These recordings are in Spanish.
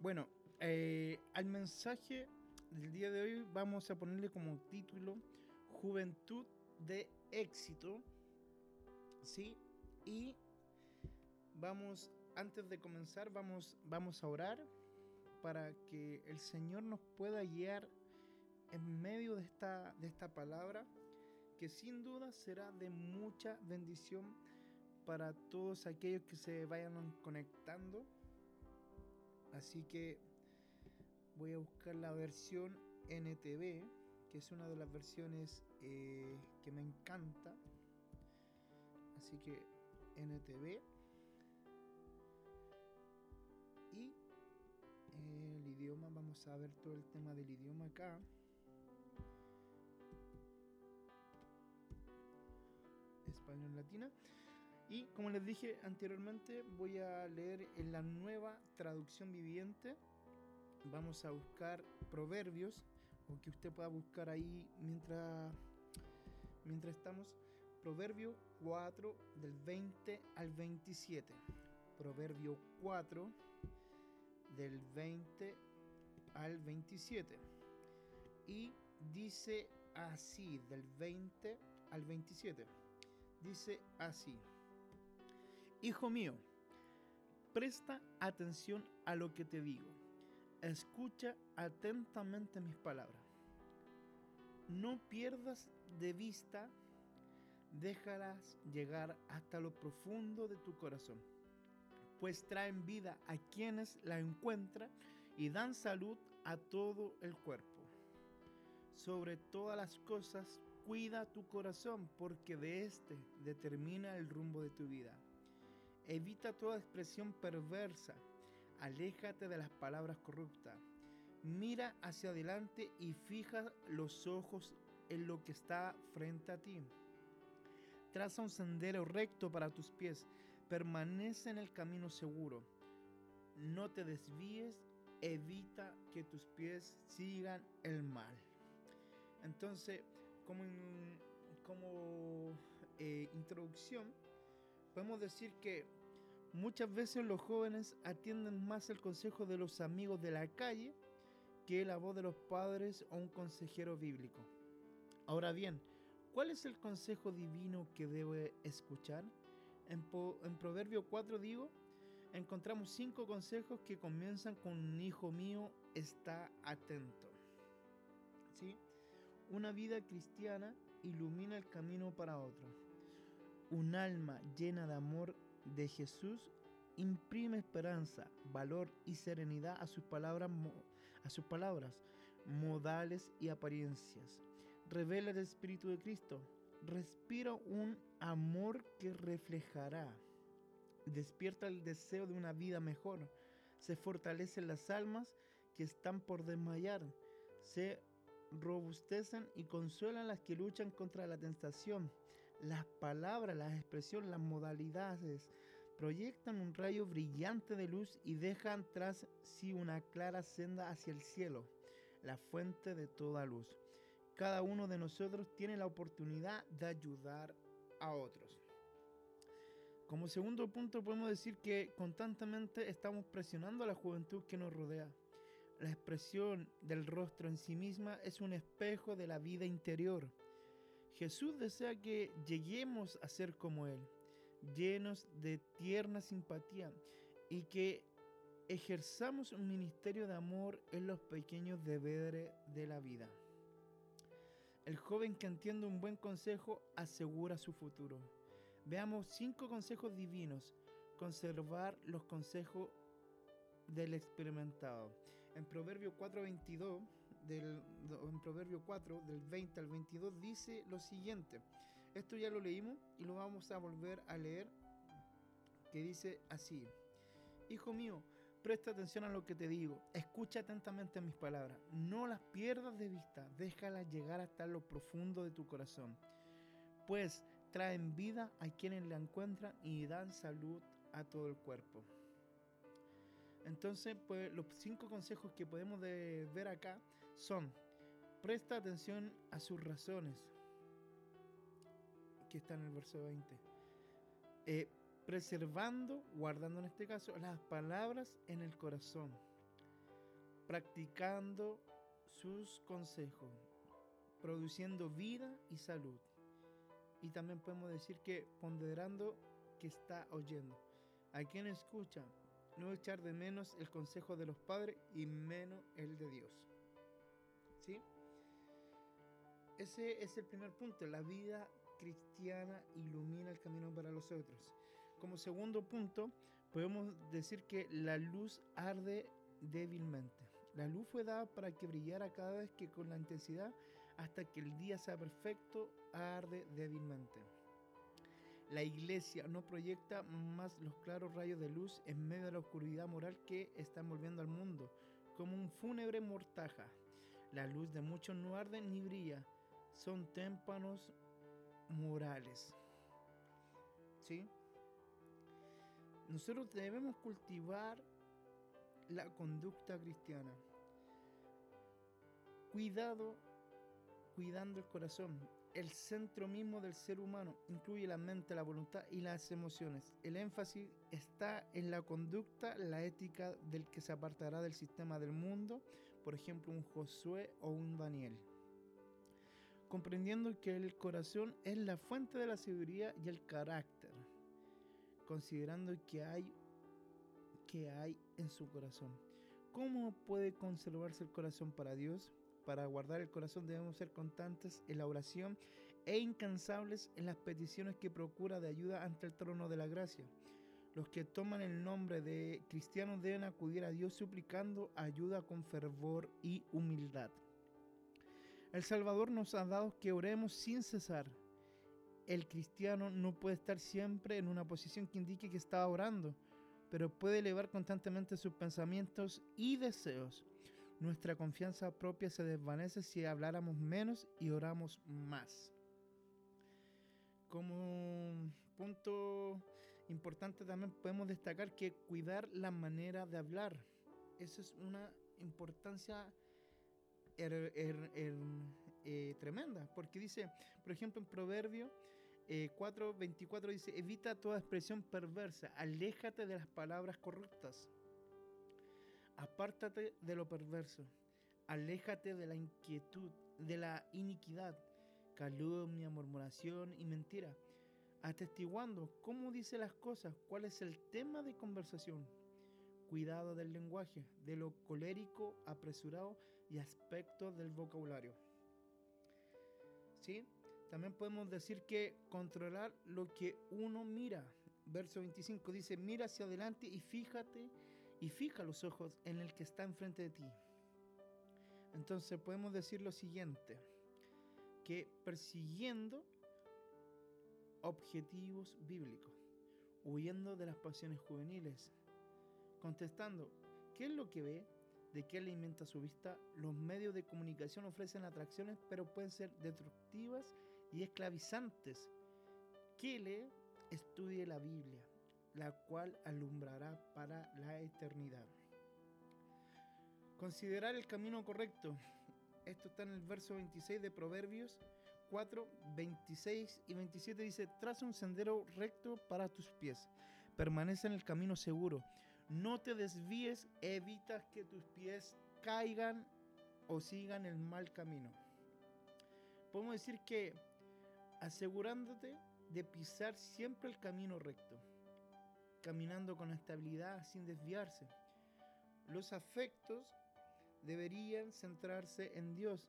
Bueno, eh, al mensaje del día de hoy vamos a ponerle como título Juventud de éxito. ¿Sí? Y vamos, antes de comenzar, vamos, vamos a orar para que el Señor nos pueda guiar en medio de esta, de esta palabra, que sin duda será de mucha bendición para todos aquellos que se vayan conectando. Así que voy a buscar la versión NTV, que es una de las versiones eh, que me encanta. Así que NTV. Y el idioma, vamos a ver todo el tema del idioma acá. Español Latina. Y como les dije anteriormente, voy a leer en la nueva traducción viviente. Vamos a buscar proverbios, o que usted pueda buscar ahí mientras, mientras estamos. Proverbio 4 del 20 al 27. Proverbio 4 del 20 al 27. Y dice así, del 20 al 27. Dice así. Hijo mío, presta atención a lo que te digo. Escucha atentamente mis palabras. No pierdas de vista, déjalas llegar hasta lo profundo de tu corazón, pues traen vida a quienes la encuentran y dan salud a todo el cuerpo. Sobre todas las cosas, cuida tu corazón, porque de éste determina el rumbo de tu vida. Evita toda expresión perversa. Aléjate de las palabras corruptas. Mira hacia adelante y fija los ojos en lo que está frente a ti. Traza un sendero recto para tus pies. Permanece en el camino seguro. No te desvíes. Evita que tus pies sigan el mal. Entonces, como, como eh, introducción, podemos decir que muchas veces los jóvenes atienden más el consejo de los amigos de la calle que la voz de los padres o un consejero bíblico. Ahora bien, ¿cuál es el consejo divino que debe escuchar? En, en Proverbio 4 digo, encontramos cinco consejos que comienzan con hijo mío está atento. ¿Sí? Una vida cristiana ilumina el camino para otros un alma llena de amor de Jesús imprime esperanza, valor y serenidad a sus palabras, a sus palabras modales y apariencias. Revela el Espíritu de Cristo. Respira un amor que reflejará. Despierta el deseo de una vida mejor. Se fortalecen las almas que están por desmayar. Se robustecen y consuelan las que luchan contra la tentación. Las palabras, las expresiones, las modalidades proyectan un rayo brillante de luz y dejan tras sí una clara senda hacia el cielo, la fuente de toda luz. Cada uno de nosotros tiene la oportunidad de ayudar a otros. Como segundo punto podemos decir que constantemente estamos presionando a la juventud que nos rodea. La expresión del rostro en sí misma es un espejo de la vida interior. Jesús desea que lleguemos a ser como Él, llenos de tierna simpatía y que ejerzamos un ministerio de amor en los pequeños deberes de la vida. El joven que entiende un buen consejo asegura su futuro. Veamos cinco consejos divinos. Conservar los consejos del experimentado. En Proverbio 4:22 del en Proverbio 4 del 20 al 22 dice lo siguiente. Esto ya lo leímos y lo vamos a volver a leer que dice así: Hijo mío, presta atención a lo que te digo, escucha atentamente mis palabras, no las pierdas de vista, déjalas llegar hasta lo profundo de tu corazón, pues traen vida a quienes la encuentran y dan salud a todo el cuerpo. Entonces, pues los cinco consejos que podemos ver acá son, presta atención a sus razones, que está en el verso 20. Eh, preservando, guardando en este caso, las palabras en el corazón. practicando sus consejos, produciendo vida y salud. Y también podemos decir que ponderando que está oyendo. A quien escucha, no echar de menos el consejo de los padres y menos el de Dios. Ese es el primer punto. La vida cristiana ilumina el camino para los otros. Como segundo punto, podemos decir que la luz arde débilmente. La luz fue dada para que brillara cada vez que con la intensidad hasta que el día sea perfecto arde débilmente. La iglesia no proyecta más los claros rayos de luz en medio de la oscuridad moral que está envolviendo al mundo, como un fúnebre mortaja. La luz de muchos no arde ni brilla, son témpanos morales. ¿Sí? Nosotros debemos cultivar la conducta cristiana. Cuidado, cuidando el corazón. El centro mismo del ser humano incluye la mente, la voluntad y las emociones. El énfasis está en la conducta, la ética del que se apartará del sistema del mundo, por ejemplo un Josué o un Daniel. Comprendiendo que el corazón es la fuente de la sabiduría y el carácter, considerando que hay que hay en su corazón. ¿Cómo puede conservarse el corazón para Dios? Para guardar el corazón debemos ser constantes en la oración e incansables en las peticiones que procura de ayuda ante el trono de la gracia. Los que toman el nombre de cristianos deben acudir a Dios suplicando ayuda con fervor y humildad. El Salvador nos ha dado que oremos sin cesar. El cristiano no puede estar siempre en una posición que indique que está orando pero puede elevar constantemente sus pensamientos y deseos. Nuestra confianza propia se desvanece si habláramos menos y oramos más. Como punto importante también podemos destacar que cuidar la manera de hablar. Eso es una importancia er, er, er, eh, tremenda, porque dice, por ejemplo, en Proverbio 4.24 eh, dice, evita toda expresión perversa, aléjate de las palabras corruptas, apártate de lo perverso, aléjate de la inquietud, de la iniquidad, calumnia, murmuración y mentira, atestiguando cómo dice las cosas, cuál es el tema de conversación. Cuidado del lenguaje, de lo colérico, apresurado y aspectos del vocabulario. ¿Sí? También podemos decir que controlar lo que uno mira. Verso 25 dice, mira hacia adelante y fíjate y fija los ojos en el que está enfrente de ti. Entonces podemos decir lo siguiente, que persiguiendo objetivos bíblicos, huyendo de las pasiones juveniles, contestando, ¿qué es lo que ve? ¿De qué alimenta su vista? Los medios de comunicación ofrecen atracciones, pero pueden ser destructivas y esclavizantes, que le estudie la Biblia, la cual alumbrará para la eternidad. Considerar el camino correcto. Esto está en el verso 26 de Proverbios 4, 26 y 27. Dice, traza un sendero recto para tus pies. Permanece en el camino seguro. No te desvíes, evita que tus pies caigan o sigan el mal camino. Podemos decir que asegurándote de pisar siempre el camino recto, caminando con estabilidad sin desviarse. Los afectos deberían centrarse en Dios,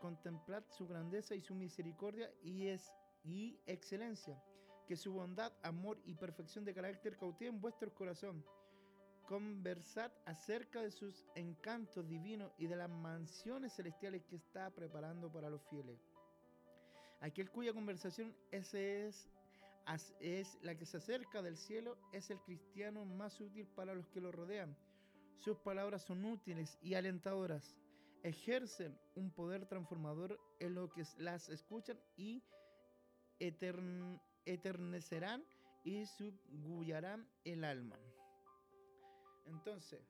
contemplad su grandeza y su misericordia y, es, y excelencia, que su bondad, amor y perfección de carácter cautiven vuestro corazón. Conversad acerca de sus encantos divinos y de las mansiones celestiales que está preparando para los fieles Aquel cuya conversación ese es, es la que se acerca del cielo es el cristiano más útil para los que lo rodean. Sus palabras son útiles y alentadoras. Ejercen un poder transformador en lo que las escuchan y eternecerán y subgullarán el alma. Entonces,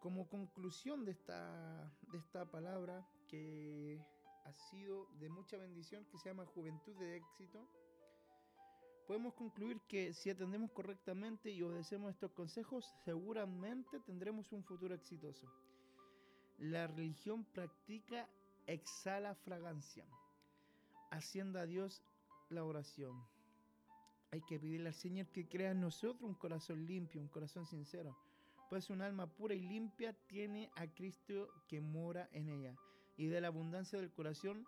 como conclusión de esta, de esta palabra que ha sido de mucha bendición, que se llama Juventud de Éxito, podemos concluir que si atendemos correctamente y obedecemos estos consejos, seguramente tendremos un futuro exitoso. La religión practica exhala fragancia, haciendo a Dios la oración. Hay que pedirle al Señor que crea en nosotros un corazón limpio, un corazón sincero. Pues un alma pura y limpia tiene a Cristo que mora en ella. Y de la abundancia del corazón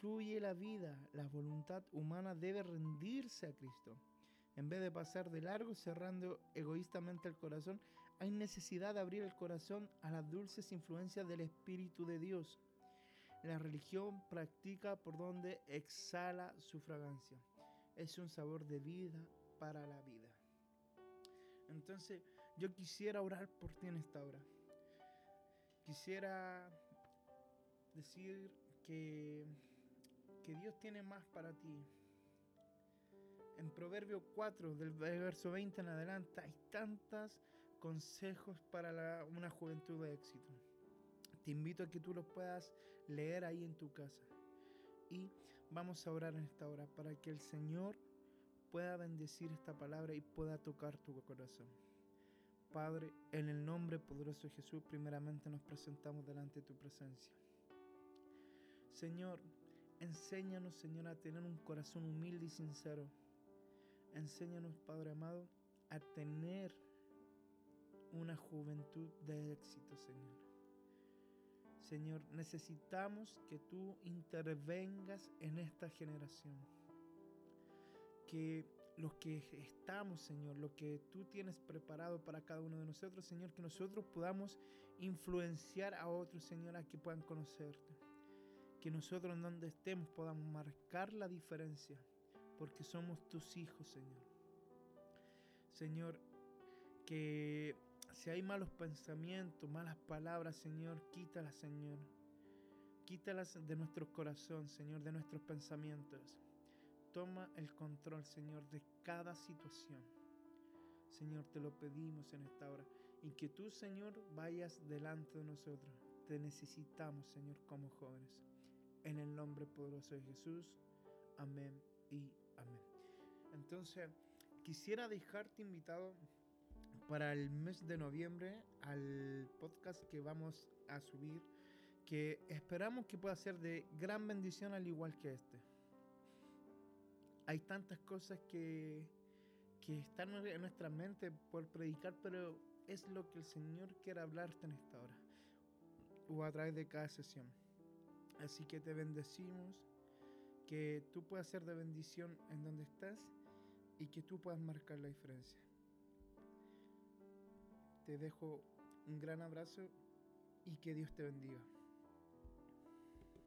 fluye la vida. La voluntad humana debe rendirse a Cristo. En vez de pasar de largo cerrando egoístamente el corazón, hay necesidad de abrir el corazón a las dulces influencias del Espíritu de Dios. La religión practica por donde exhala su fragancia. Es un sabor de vida para la vida. Entonces, yo quisiera orar por ti en esta hora. Quisiera decir que, que Dios tiene más para ti en Proverbio 4, del verso 20 en adelante, hay tantos consejos para una juventud de éxito. Te invito a que tú los puedas leer ahí en tu casa. Y vamos a orar en esta hora para que el Señor pueda bendecir esta palabra y pueda tocar tu corazón. Padre, en el nombre poderoso de Jesús, primeramente nos presentamos delante de tu presencia. Señor, enséñanos, Señor, a tener un corazón humilde y sincero Enséñanos, Padre amado, a tener una juventud de éxito, Señor. Señor, necesitamos que tú intervengas en esta generación. Que los que estamos, Señor, lo que tú tienes preparado para cada uno de nosotros, Señor, que nosotros podamos influenciar a otros, Señor, a que puedan conocerte. Que nosotros en donde estemos podamos marcar la diferencia porque somos tus hijos, Señor. Señor, que si hay malos pensamientos, malas palabras, Señor, quítalas, Señor. Quítalas de nuestro corazón, Señor, de nuestros pensamientos. Toma el control, Señor, de cada situación. Señor, te lo pedimos en esta hora. Y que tú, Señor, vayas delante de nosotros. Te necesitamos, Señor, como jóvenes. En el nombre poderoso de Jesús. Amén y Amén. Entonces, quisiera dejarte invitado para el mes de noviembre al podcast que vamos a subir, que esperamos que pueda ser de gran bendición al igual que este. Hay tantas cosas que, que están en nuestra mente por predicar, pero es lo que el Señor quiere hablarte en esta hora o a través de cada sesión. Así que te bendecimos que tú puedas ser de bendición en donde estás y que tú puedas marcar la diferencia. Te dejo un gran abrazo y que Dios te bendiga.